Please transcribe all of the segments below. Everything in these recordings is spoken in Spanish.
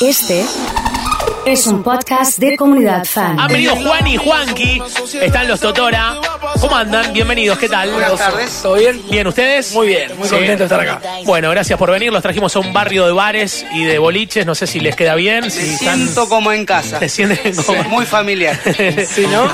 Este es un podcast de comunidad fan. Han venido Juan y Juanqui, están los Totora. ¿Cómo andan? Bienvenidos, ¿qué tal? Buenas tardes. ¿Todo bien? ¿Bien ustedes? Muy bien, muy Sí. contento de estar acá. Bueno, gracias por venir. Los trajimos a un barrio de bares y de boliches. No sé si les queda bien. Si Me están- siento como en casa. ¿Se sienten como- Muy familiar. Sí, ¿no?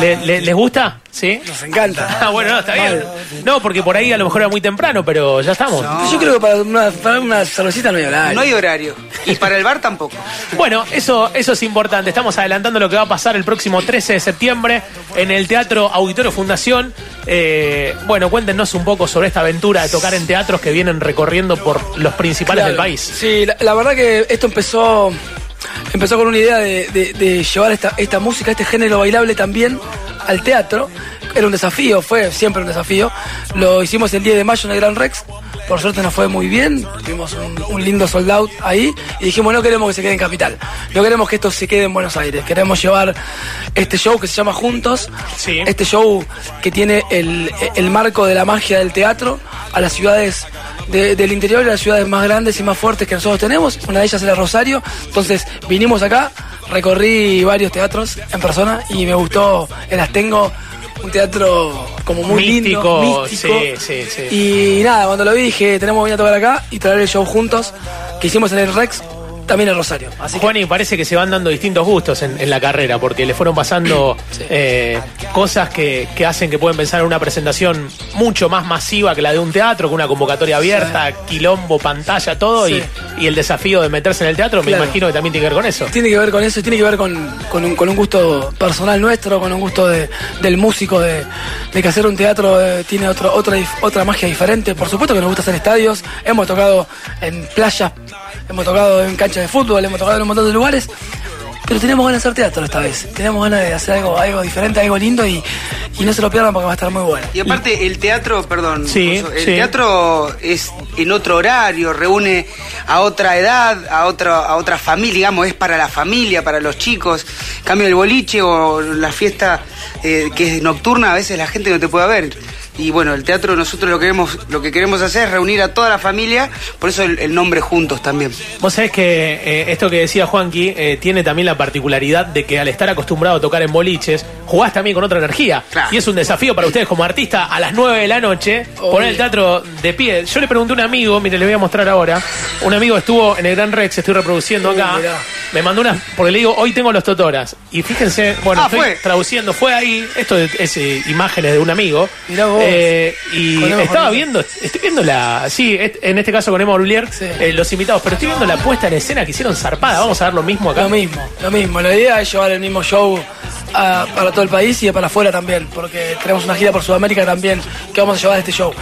¿Le- le- ¿Les gusta? ¿Sí? Nos encanta. Ah, bueno, no, está bien. No, porque por ahí a lo mejor era muy temprano, pero ya estamos. Yo creo que para una, para una cervecita no hay horario. No hay horario. Y para el bar tampoco. Bueno, eso, eso es importante. Estamos adelantando lo que va a pasar el próximo 13 de septiembre en el Teatro Auditorio Fundación. Eh, bueno, cuéntenos un poco sobre esta aventura de tocar en teatros que vienen recorriendo por los principales Claro. del país. Sí, la, la verdad que esto empezó empezó con una idea de, de- de llevar esta, esta música, este género bailable también al teatro. Era un desafío, fue siempre un desafío. Lo hicimos el 10 de mayo en el Gran Rex. Por suerte nos fue muy bien. Tuvimos un, un lindo sold out ahí. Y dijimos, no queremos que se quede en Capital. No queremos que esto se quede en Buenos Aires. Queremos llevar este show que se llama Juntos. Sí. Este show que tiene el, el marco de la magia del teatro a las ciudades de- del interior y a las ciudades más grandes y más fuertes que nosotros tenemos. Una de ellas era Rosario. Entonces vinimos acá, recorrí varios teatros en persona y me gustó el Astengo. Un teatro como muy Místico, lindo, místico. sí, sí, sí. Y nada, cuando lo vi dije, tenemos que venir a tocar acá y traer el show juntos, que hicimos en el Rex, también en Rosario. Así que Juan, y parece que se van dando distintos gustos en, en la carrera, porque le fueron pasando eh, cosas que, que hacen que pueden pensar en una presentación mucho más masiva que la de un teatro, con una convocatoria abierta, quilombo, pantalla, todo, Sí. y, y el desafío de meterse en el teatro, Claro. me imagino que también tiene que ver con eso. Tiene que ver con eso, y tiene que ver con, con un, con un gusto personal nuestro, con un gusto de- del músico, de, de que hacer un teatro eh, tiene otro, otra, otra magia diferente. Por supuesto que nos gusta hacer estadios, hemos tocado en playas, hemos tocado en canchas de fútbol, hemos tocado en un montón de lugares. Pero tenemos ganas de hacer teatro esta vez. Tenemos ganas de hacer algo, algo diferente, algo lindo y, y no se lo pierdan porque va a estar muy bueno. Y aparte, el teatro, perdón, Sí, el sí. teatro es en otro horario, reúne a otra edad, a otra, a otra familia, digamos, es para la familia, para los chicos. En cambio, el boliche o la fiesta eh, que es nocturna, a veces la gente no te puede ver. Y bueno, el teatro nosotros lo queremos, lo que queremos hacer es reunir a toda la familia, por eso el, el nombre juntos también. Vos sabés que eh, esto que decía Juanqui eh, tiene también la particularidad de que al estar acostumbrado a tocar en boliches, jugás también con otra energía. Claro. Y es un desafío para ustedes como artista a las 9 de la noche Obvio. poner el teatro de pie. Yo le pregunté a un amigo, mire, le voy a mostrar ahora. Un amigo estuvo en el Gran Rex, estoy reproduciendo Uh, acá. Me mandó una, porque le digo, hoy tengo los Totoras. Y fíjense, bueno, Ah, estoy fue. traduciendo, fue ahí, esto es, es, eh, imágenes de un amigo. Mirá vos. Eh, y Con Emma estaba viendo, estoy viendo la, sí, en este caso con Emma Orlier, Sí. eh, los invitados, pero estoy viendo la puesta en escena que hicieron zarpada. Vamos a ver lo mismo acá. Lo mismo, lo mismo. La idea es llevar el mismo show a- para todo el país y para afuera también, porque tenemos una gira por Sudamérica también que vamos a llevar este show.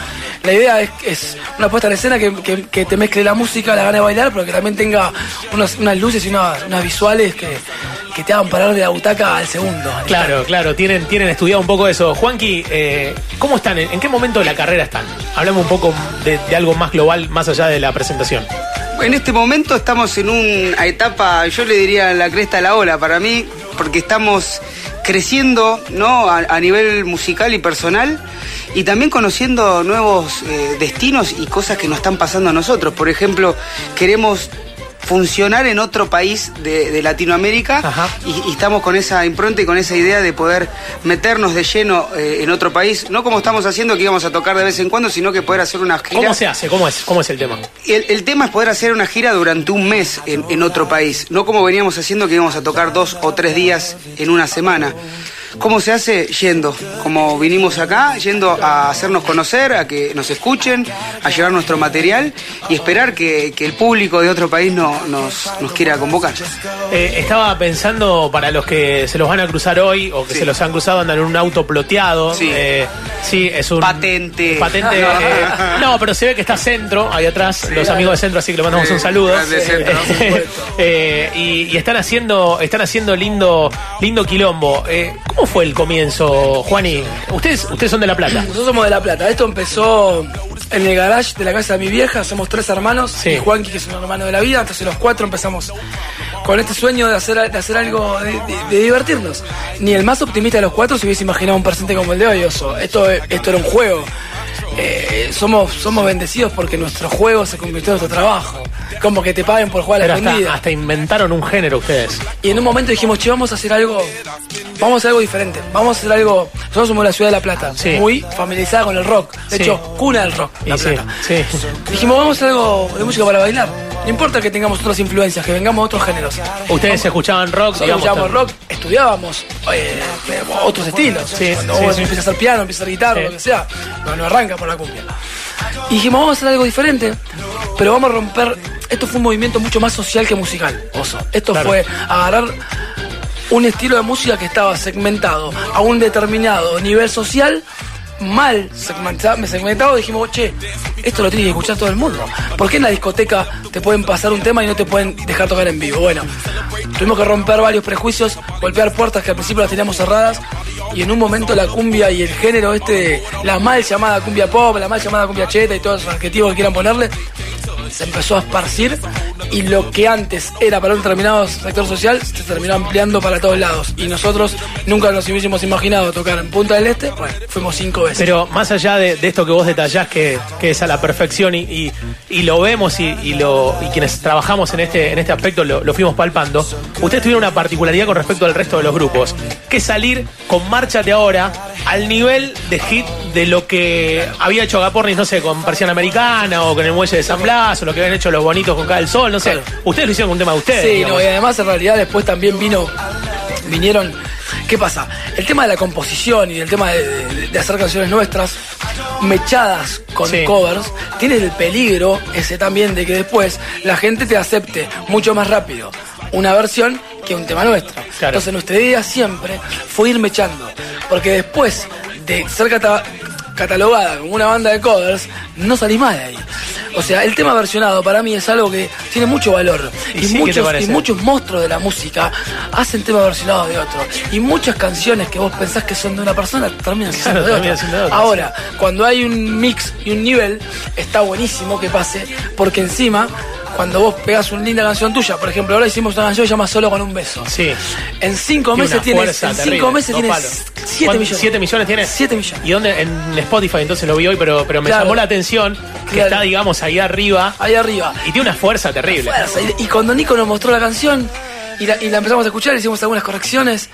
La idea es, es una puesta en escena que, que- que te mezcle la música, la gana de bailar, pero que también tenga unos- unas luces y unas, unas visuales que, que te hagan parar de la butaca al segundo. Claro, claro, tienen, tienen estudiado un poco eso. Juanqui, eh, ¿cómo están? ¿En, en qué momento de la carrera están? Hablamos un poco de, de algo más global, más allá de la presentación. En este momento estamos en una etapa, yo le diría la cresta de la ola para mí, porque estamos creciendo ¿no? a, nivel musical y personal y también conociendo nuevos eh, destinos y cosas que nos están pasando a nosotros. Por ejemplo, queremos funcionar en otro país de, de Latinoamérica y, y estamos con esa impronta y con esa idea de poder meternos de lleno eh, en otro país, no como estamos haciendo que íbamos a tocar de vez en cuando, sino que poder hacer una gira. ¿Cómo se hace? ¿Cómo es? ¿Cómo es el tema? El, el tema es poder hacer una gira durante un mes en, en otro país, no como veníamos haciendo que íbamos a tocar dos o tres días en una semana. ¿Cómo se hace? Yendo, como vinimos acá, yendo a hacernos conocer, a que nos escuchen, a llevar nuestro material y esperar que, que el público de otro país no, nos, nos quiera convocar. Eh, estaba pensando para los que se los van a cruzar hoy o que Sí. se los han cruzado andan en un auto ploteado. Sí. Eh, sí, es un. Patente. Patente. eh, no, pero se ve que está centro, ahí atrás, los amigos de centro, así que le mandamos un saludo. y, y están haciendo, están haciendo lindo, lindo quilombo. ¿Cómo fue el comienzo, Juani? Ustedes, ustedes son de La Plata. Nosotros somos de La Plata. Esto empezó en el garage de la casa de mi vieja. Somos tres hermanos. Sí. Y Juanqui, que es un hermano de la vida. Entonces los cuatro empezamos con este sueño de hacer, de hacer algo, de, de- de divertirnos. Ni el más optimista de los cuatro se hubiese imaginado un presente como el de hoy, Oso. Esto, esto era un juego. Eh, somos, somos bendecidos porque nuestro juego se convirtió en nuestro trabajo. Como que te paguen por jugar a la escondida. hasta inventaron un género ustedes. Y en un momento dijimos, che, vamos a hacer algo, vamos a hacer algo diferente, vamos a hacer algo, nosotros somos la ciudad de La Plata, Sí. muy familiarizada con el rock, de Sí. hecho, cuna del rock, La sí, Plata. sí. Dijimos, vamos a hacer algo de música para bailar, no importa que tengamos otras influencias, que vengamos de otros géneros. Ustedes escuchaban rock, digamos. escuchábamos rock, estudiábamos eh, otros estilos. Sí, Cuando vos empiezas a hacer piano, empiezas a hacer guitarra, lo que sea, no, no arranca por la cumbia. Y dijimos, vamos a hacer algo diferente, pero vamos a romper. Esto fue un movimiento mucho más social que musical, Oso. Esto Claro. fue agarrar un estilo de música que estaba segmentado a un determinado nivel social. Mal segmentado, segmentado, dijimos, che, esto lo tiene que escuchar todo el mundo. ¿Por qué en la discoteca te pueden pasar un tema y no te pueden dejar tocar en vivo? Bueno, tuvimos que romper varios prejuicios, golpear puertas que al principio las teníamos cerradas y en un momento la cumbia y el género este, la mal llamada cumbia pop, la mal llamada cumbia cheta y todos esos adjetivos que quieran ponerle, se empezó a esparcir y lo que antes era para un determinado sector social se terminó ampliando para todos lados. Y nosotros nunca nos hubiésemos imaginado tocar en Punta del Este, fuimos cinco veces. Pero más allá de, esto que vos detallás, que, que es a la perfección y, y- lo vemos y, y lo, y quienes trabajamos en este, en este aspecto lo, lo fuimos palpando, ustedes tuvieron una particularidad con respecto al resto de los grupos, que salir con Márchate Ahora al nivel de hit de lo que había hecho Agapornis, no sé, con Persiana Americana o con el Muelle de San Blas o lo que habían hecho los bonitos con Cada el Sol, no sé. Claro. Ustedes lo hicieron con un tema de ustedes. Sí, no, y además en realidad después también vino, vinieron, ¿qué pasa? El tema de la composición y el tema de, de- de hacer canciones nuestras, mechadas con Sí. covers, tiene el peligro ese también de que después la gente te acepte mucho más rápido una versión que un tema nuestro. Claro. Entonces nuestra idea siempre fue ir mechando, porque después de ser cata- catalogada como una banda de covers, no salís más de ahí. O sea, el tema versionado para mí es algo que tiene mucho valor. ¿Y muchos, y muchos monstruos de la música hacen temas versionados de otro. Y muchas canciones que vos pensás que son de una persona terminan Claro, siendo de otra, Ahora, cuando hay un mix y un nivel, está buenísimo que pase, porque encima, cuando vos pegás una linda canción tuya, por ejemplo, ahora hicimos una canción que se llama Solo con un beso. Sí. En cinco Tiene meses una tienes, fuerza en cinco meses tienes palos. 7 ¿Cuánto? millones. ¿Siete millones tiene? 7 millones. ¿Y dónde? En Spotify, entonces lo vi hoy, pero, pero me Claro. llamó la atención que Claro. está, digamos, ahí arriba Ahí arriba. y tiene una fuerza terrible. Fuerza. Y, y cuando Nico nos mostró la canción y la, y la empezamos a escuchar, hicimos algunas correcciones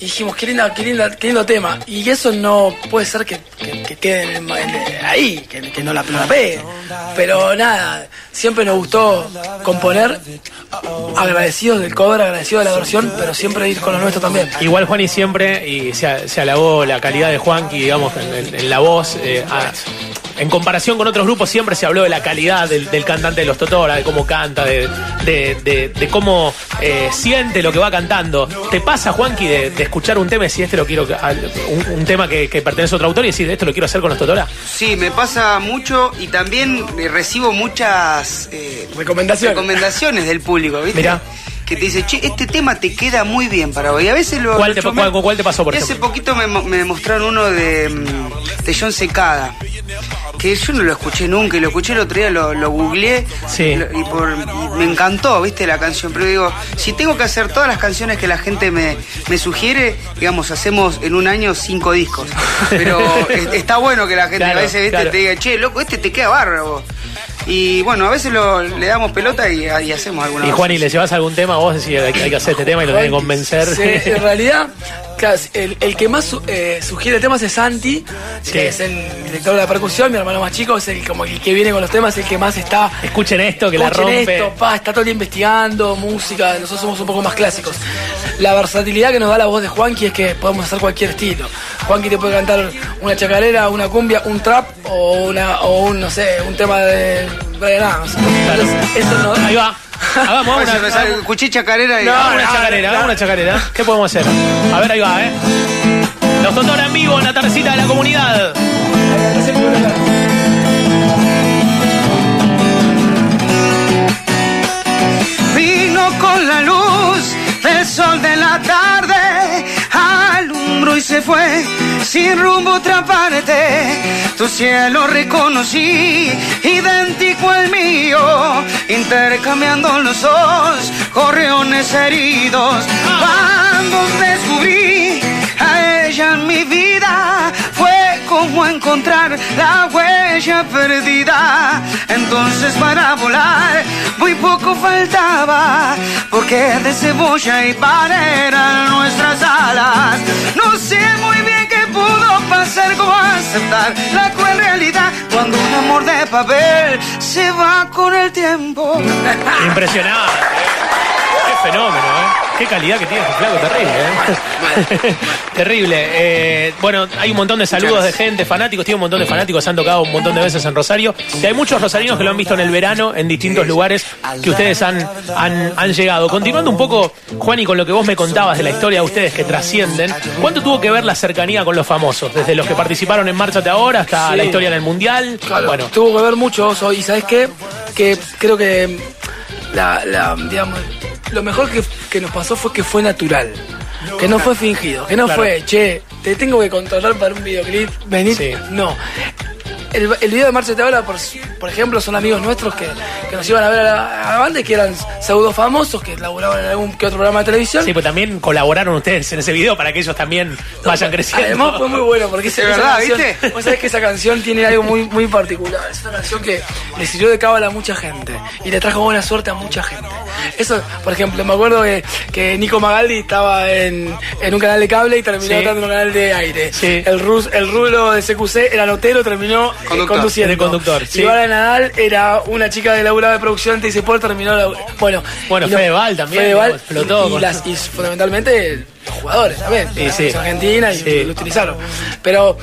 y dijimos, qué, linda, qué, linda, qué lindo tema. Y eso no puede ser que, que- que quede ahí, que, no la, pegue. Pero nada, siempre nos gustó componer, agradecidos del cover, agradecidos de la versión, pero siempre ir con lo nuestro también. Igual Juan y siempre, y se, alabó la calidad de Juanqui, digamos, en, la voz. eh, en comparación con otros grupos, siempre se habló de la calidad del, del cantante de los Totora, de cómo canta, de, de- de- de cómo eh, siente lo que va cantando. ¿Te pasa, Juanqui, de, de escuchar un tema y decir, este lo quiero, un, un tema que, que pertenece a otro autor y decir, esto lo quiero hacer con los Totora? Sí, me pasa mucho y también eh, recibo muchas eh, Recomendaciones. recomendaciones del público, ¿viste? Mirá. Que te dice, che, este tema te queda muy bien para hoy. A veces lo. ¿Cuál te- cuál- cuál te pasó, por Y hace poquito me, mo- me mostraron uno de, mm, de John Secada. Que yo no lo escuché nunca y lo escuché el otro día, lo, lo googleé Sí. y, lo- y por, y me encantó, viste, la canción. Pero digo, si tengo que hacer todas las canciones que la gente me, me sugiere, digamos, hacemos en un año cinco discos. Pero es- está bueno que la gente Claro, a veces viste, claro. te diga, che, loco, este te queda bárbaro. Y bueno, a veces lo, le damos pelota y, y hacemos alguna Y. Juan, y le llevas algún tema, vos decís, hay que hay que hacer este tema y lo tenés que convencer. Sí, en realidad, claro, el, el que más eh, sugiere temas es Santi, Sí. que es el director de la percusión, mi hermano más chico, es el como el que viene con los temas, el que más está. Escuchen esto, que la Escuchen rompe. esto, pa, está todo el día investigando, música, nosotros somos un poco más clásicos. La versatilidad que nos da la voz de Juanqui es que podemos hacer cualquier estilo. Juanqui te puede cantar una chacarera, una cumbia, un trap o una o un, no sé, un tema de Brian Adams. Entonces, eso no, Ahí va. Hagamos Pues, una, chacarera y. No, una no, chacarera, no. hagamos una chacarera. ¿Qué podemos hacer? A ver, ahí va, ¿eh? Los Totora en vivo en la tardecita de la comunidad. Vino con la luz del sol de la tarde, y se fue sin rumbo otra parte. Tu cielo reconocí, idéntico al mío, intercambiando los dos correones heridos. Cuando descubrí a ella en mi vida, como encontrar la huella perdida. Entonces para volar muy poco faltaba, porque de cebolla y pan nuestras alas. No sé muy bien qué pudo pasar, como aceptar la cruel realidad cuando un amor de papel se va con el tiempo. Impresionante. Fenómeno, ¿eh? Qué calidad que tiene este flaco, terrible, ¿eh? terrible. Eh, bueno, hay un montón de saludos de gente, fanáticos, tiene un montón de fanáticos, se han tocado un montón de veces en Rosario. Y hay muchos rosarinos que lo han visto en el verano, en distintos lugares que ustedes han, han, han llegado. Continuando un poco, Juan, y con lo que vos me contabas de la historia de ustedes que trascienden, ¿cuánto tuvo que ver la cercanía con los famosos? Desde los que participaron en Márchate Ahora hasta Sí. la historia en el Mundial. Claro, Bueno, tuvo que ver mucho. Y ¿sabes qué? Que creo que la, la, digamos, lo mejor que, que nos pasó fue que fue natural. Que no fue fingido. Que no Claro. fue, che, te tengo que controlar para un videoclip, venid. Sí. No. El, el video de Marcha Te Habla, por, por ejemplo, son amigos nuestros que, que nos iban a ver a la, a la banda y que eran pseudo famosos, que laburaban en algún que otro programa de televisión. sí, pues también colaboraron ustedes en ese video para que ellos también vayan creciendo. Además fue muy bueno porque esa, verdad, canción, ¿viste? vos sabés que esa canción tiene algo muy, muy particular. Es una canción que le sirvió de cábala a mucha gente y le trajo buena suerte a mucha gente. Eso, por ejemplo, me acuerdo que, que Nico Magaldi estaba en, en un canal de cable y terminó Sí. estando en un canal de aire. Sí. El, rus, el rulo de CQC era notero, terminó eh, Conductor. conduciendo. De conductor, sí. Y Vara Nadal era una chica de laburada de producción de Por terminó la, bueno Bueno, y no- Fedeval también, Fedeval, explotó y, con- las, y fundamentalmente los jugadores también Sí, sí. Argentina y Sí. lo utilizaron pero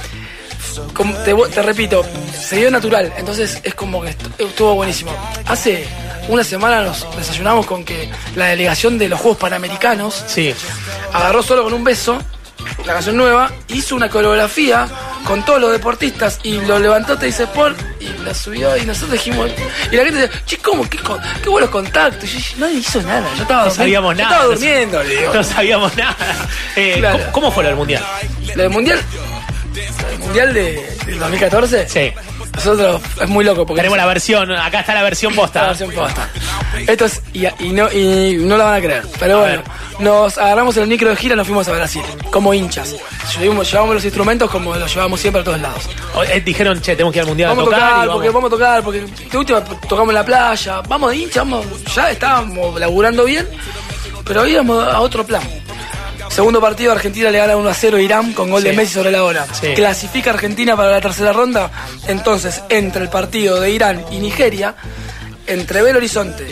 como te, te repito se dio natural entonces es como que estu- estuvo buenísimo hace una semana nos desayunamos con que la delegación de los Juegos Panamericanos Sí. agarró solo con un beso la canción nueva, hizo una coreografía con todos los deportistas y lo levantó Te dice Sport y la subió y nosotros dijimos y la gente decía, che, ¿cómo? ¿Qué, qué buenos contactos? Y yo nadie hizo nada, yo estaba No sabíamos yo nada. estaba no- durmiendo, digo. No sabíamos nada. Eh, Claro. ¿cómo, cómo fue del mundial? Del mundial, del mundial de, del 2014, Sí. Nosotros es muy loco porque Tenemos la versión, acá está la versión la posta. versión posta. Esto es, y, y no, y no la van a creer. Pero A bueno, ver. nos agarramos el micro de gira y nos fuimos a Brasil, como hinchas. Llevamos, llevamos los instrumentos como los llevamos siempre a todos lados. O- eh, dijeron, che, tenemos que ir al mundial Vamos a tocar. tocar, y vamos. porque vamos a tocar, porque de última tocamos en la playa, vamos de hincha, vamos, ya estábamos laburando bien, pero íbamos a otro plan. Segundo partido, Argentina le gana 1 a 0 a Irán con gol de. Messi sobre la hora. Sí. Clasifica Argentina para la tercera ronda. Entonces, entre el partido de Irán y Nigeria, entre Belo Horizonte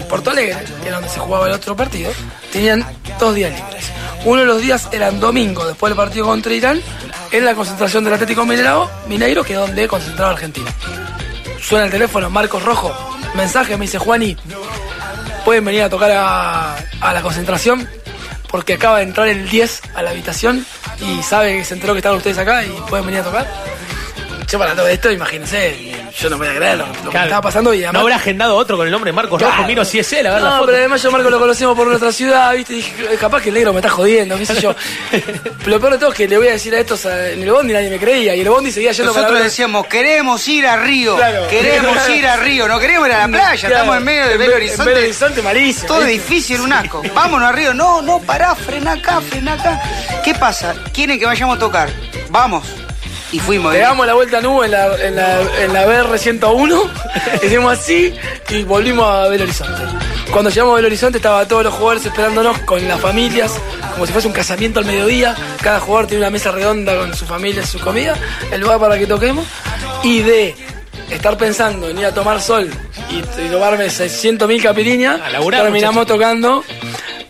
y Porto Alegre, que era donde se jugaba el otro partido, tenían dos días libres. Uno de los días eran domingo, después del partido contra Irán, en la concentración del Atlético Mineiro, Mineiro que es donde concentraba Argentina. Suena el teléfono, Marcos Rojo, mensaje, me dice Juani, pueden venir a tocar a, a la concentración porque acaba de entrar el 10 a la habitación y sabe que se enteró que estaban ustedes acá y pueden venir a tocar. Yo para todo esto, imagínense, yo no voy a creer lo, lo que Claro. estaba pasando y No además... habrá agendado otro con el nombre Marcos Claro. Rojo. Miro si es él, a ver la No, foto. pero además yo Marco lo conocemos por nuestra ciudad, ¿viste? Y dije, "Eh, capaz que el negro me está jodiendo, qué sé yo. Lo peor de todo es que le voy a decir a estos en el bondi nadie me creía y el bondi seguía yendo para Nosotros decíamos, queremos ir a Río, Claro. queremos ir a Río, no queremos ir a la playa, Claro, estamos en medio de Belo Be- Horizonte. En Belo Horizonte malísimo. Todo ¿viste? difícil, un asco. Vámonos a Río. No, no, pará, frena acá, frena acá. ¿Qué pasa? ¿Quieren que vayamos a tocar? Vamos. Y fuimos. ¿eh? Pegamos la vuelta a nube en la, en la, en la BR-101, hicimos así y volvimos a Belo Horizonte. Cuando llegamos a Belo Horizonte estaban todos los jugadores esperándonos con las familias, como si fuese un casamiento al mediodía. Cada jugador tiene una mesa redonda con su familia, su comida, el lugar para que toquemos. Y de estar pensando en ir a tomar sol y, y tomarme 600.000 capiriñas, terminamos tocando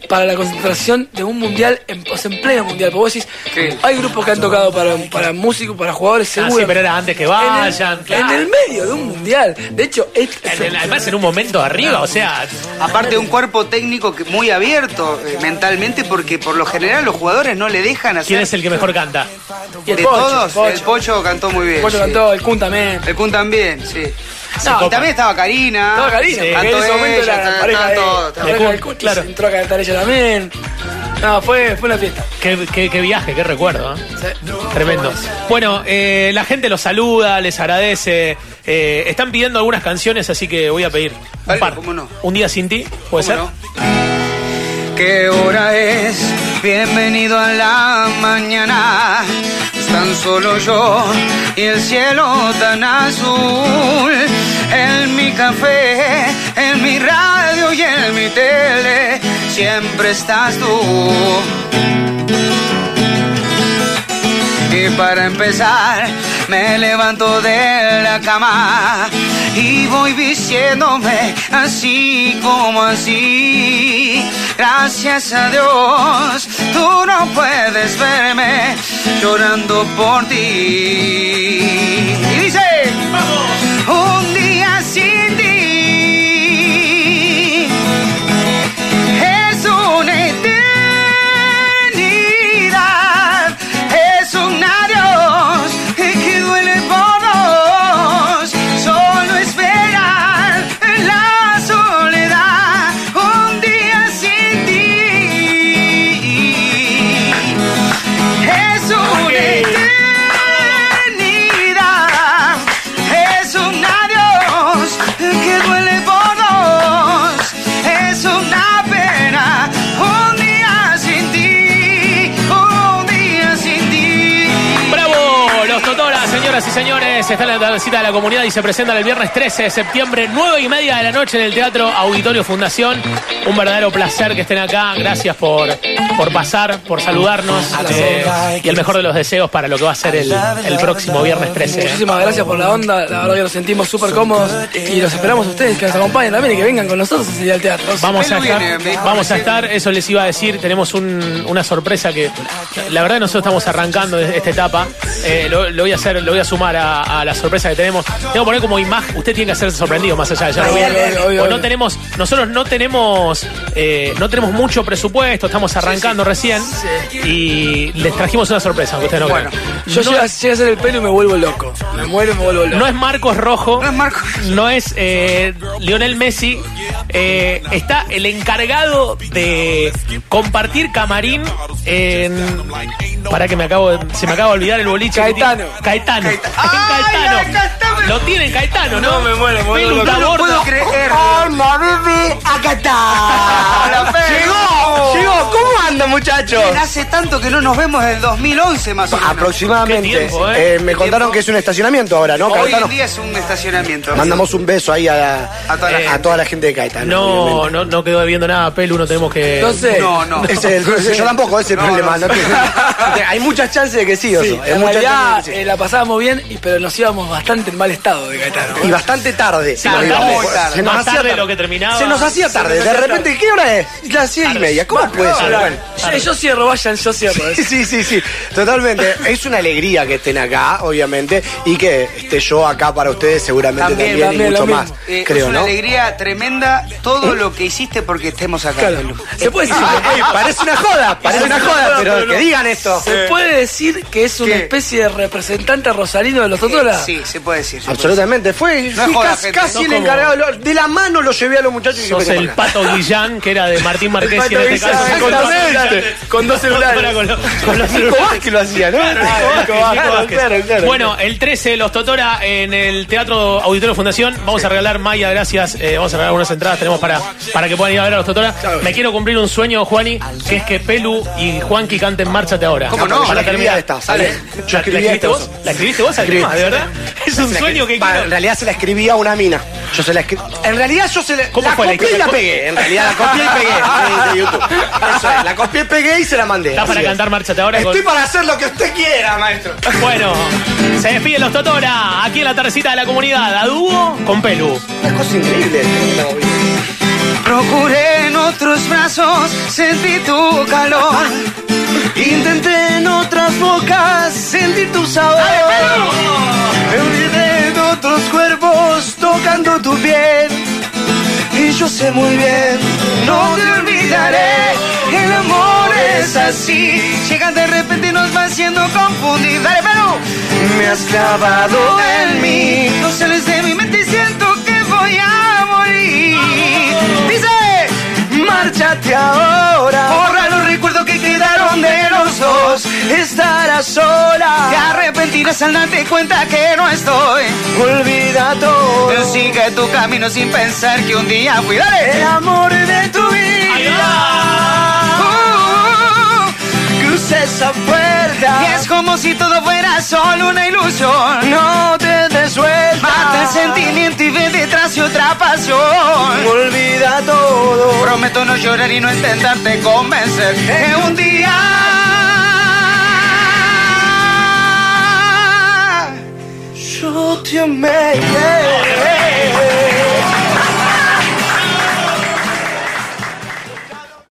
para la concentración de un mundial, en, o sea, en pleno mundial. Porque vos decís, Sí. hay grupos que han tocado para, para músicos, para jugadores, Ah, seguro. sí, pero era antes que En vayan. el, claro. en el medio de un mundial. De hecho, es, En el- Además, en un momento arriba, o sea. Aparte de un cuerpo técnico que- muy abierto eh, mentalmente, porque por lo general los jugadores no le dejan hacer. ¿Quién es el que mejor canta? y el de Pocho, todos, Pocho. el Pocho cantó muy bien. El Pocho sí. cantó, el Kun también. El Kun también, sí. No, también estaba Karina. Estaba Karina, Sí. en ese momento ella, la está- pareja está de, Kun, y Claro. se entró a cantar ella también. No, fue, fue una fiesta. Qué, qué- qué viaje, qué recuerdo. ¿eh? Sí. Tremendo. Bueno, eh, la gente los saluda, les agradece. Eh, están pidiendo algunas canciones, así que voy a pedir un cómo no. Un día sin ti, ¿puede ser? ¿Qué hora es? Bienvenido a la mañana. tan solo yo y el cielo tan azul. En mi café, en mi radio y en mi tele, siempre estás tú. Y para empezar, me levanto de la cama y voy vistiéndome así como así. Gracias a Dios, tú no puedes verme llorando por ti. Y dice, señores, está en la cita de la comunidad y se presentan el viernes 13 de septiembre, 9 y media de la noche en el Teatro Auditorio Fundación. Un verdadero placer que estén acá. Gracias por, por pasar, por saludarnos. eh, y el mejor de los deseos para lo que va a ser el, el próximo viernes 13. Muchísimas gracias por la onda, la verdad que nos sentimos súper cómodos y los esperamos a ustedes que nos acompañen también y que vengan con nosotros ese día al teatro. Vamos a estar, vamos a estar, eso les iba a decir, tenemos un- una sorpresa que la verdad nosotros estamos arrancando de esta etapa. Eh, lo, lo voy a hacer, lo voy a sumar a, a la sorpresa que tenemos. Tengo que poner como imagen, usted tiene que hacerse sorprendido más allá de ya Obvio, vi. obvio, obvio, O no tenemos, nosotros no tenemos, eh, no tenemos mucho presupuesto, estamos arrancando recién y les trajimos una sorpresa, aunque ustedes no Bueno, crean. Yo no, llego, a- llego a hacer el pelo y me vuelvo loco. Me muero y me vuelvo loco. no es Marcos Rojo, No es Marcos. no es eh, Lionel Messi, eh, está el encargado de compartir camarín en. Para que me acabo se me acaba de olvidar el boliche. Caetano. Caetano. Caeta- Es en ¡Ay, Caetano. Lo tienen Caetano, ¿no? No, me muero, me está No lo puedo creer. Hola, bebé, acá está. Llegó, llegó. ¿Cómo anda, muchachos? Hace tanto que no nos vemos desde el 2011 más o menos. Aproximadamente. Qué tiempo, ¿eh? Eh, me contaron que es un estacionamiento ahora, ¿no? Hoy Caetano? en día es un estacionamiento. Mandamos un beso ahí a, la- A toda la a gente. toda la gente de Caetano. No, no, no quedó debiendo nada, Pelu, no tenemos que. Entonces, No, no. Ese es el- yo tampoco, ese es el No, problema. no. no hay muchas chances de que sí, Oso. sí, en realidad eh, sí. la pasábamos bien, pero nos íbamos bastante en mal estado de Caetano. Y bastante tarde. Se nos Más hacía tarde de tarde. lo que terminaba. Se nos hacía tarde. nos De repente, ¿qué hora es? Las seis y Tarde. media. ¿Cómo puede ser? Bueno. Yo, yo cierro, vayan, yo cierro. Sí, sí, sí, sí, totalmente. Es una alegría que estén acá, obviamente, y que esté yo acá para ustedes seguramente También, también, también, y mucho más. Eh, creo, es una ¿no? alegría tremenda todo lo que hiciste porque estemos acá. Claro. Se puede decir, ey, parece una joda, parece una joda, pero que digan esto. se puede decir que es una ¿Qué? especie de representante rosalino de los Totola. Sí, se puede decir. se puede Absolutamente, fue No fui joda, casi, casi el como- encargado, de la mano lo llevé a los muchachos y Sos dije, el pato Guillán, que era de Martín Marquesi en Con dos celulares. Con los- con los celulares. Vázquez lo hacía. Bueno, el 13, los Totora en el Teatro Auditorio Fundación. Vamos a regalar, Maya, gracias. eh, vamos a regalar unas entradas, tenemos para, para que puedan ir a ver a los Totora. Me quiero cumplir un sueño, Juani, que es que Pelu y Juanqui canten Márchate ahora. ¿Cómo no? Para terminar. esta, ¿sale? ¿La- Yo ¿La escribí escribiste vos? ¿La escribiste vos de verdad? Es un sueño que. En realidad se la escribí a una mina. Yo se la escribí. En realidad yo se la. ¿Cómo la fue la copié y historia? la pegué. En realidad la copié y pegué. de- YouTube. Eso es, la copié y pegué y se la mandé. ¿Estás Así para es. cantar Márchate ahora? con- Estoy para hacer lo que usted quiera, maestro. Bueno, se despiden los Totora aquí en la tardecita de la comunidad. A dúo con Pelu. Una cosa increíble. Procuré en otros brazos sentir tu calor. Intenté en otras bocas sentir tu sabor. Me olvidé de otros cuerpos tocando tu piel. Y yo sé muy bien, no te olvidaré. El amor es así. Llega de repente y nos va haciendo confundir. Perú. Me has clavado en mí. No sales de mi mente y siento que voy a morir. Dice, Márchate ahora. borra los recuerdos que quedaron de los dos. Estarás Te sola. arrepentirás al darte cuenta que no estoy. Sigue tu camino sin pensar que un día fui. El Dale. amor de tu vida. Uh, Cruza esa puerta. y es como si todo fuera solo una ilusión. No te des vuelta. Mata el sentimiento y ve detrás de otra pasión. Olvida todo. Prometo no llorar y no intentarte convencer que un día. truth you made. Yeah.